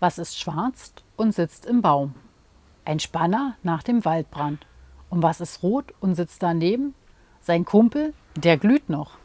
Was ist schwarz und sitzt im Baum? Ein Spanner nach dem Waldbrand. Und was ist rot und sitzt daneben? Sein Kumpel, der glüht noch.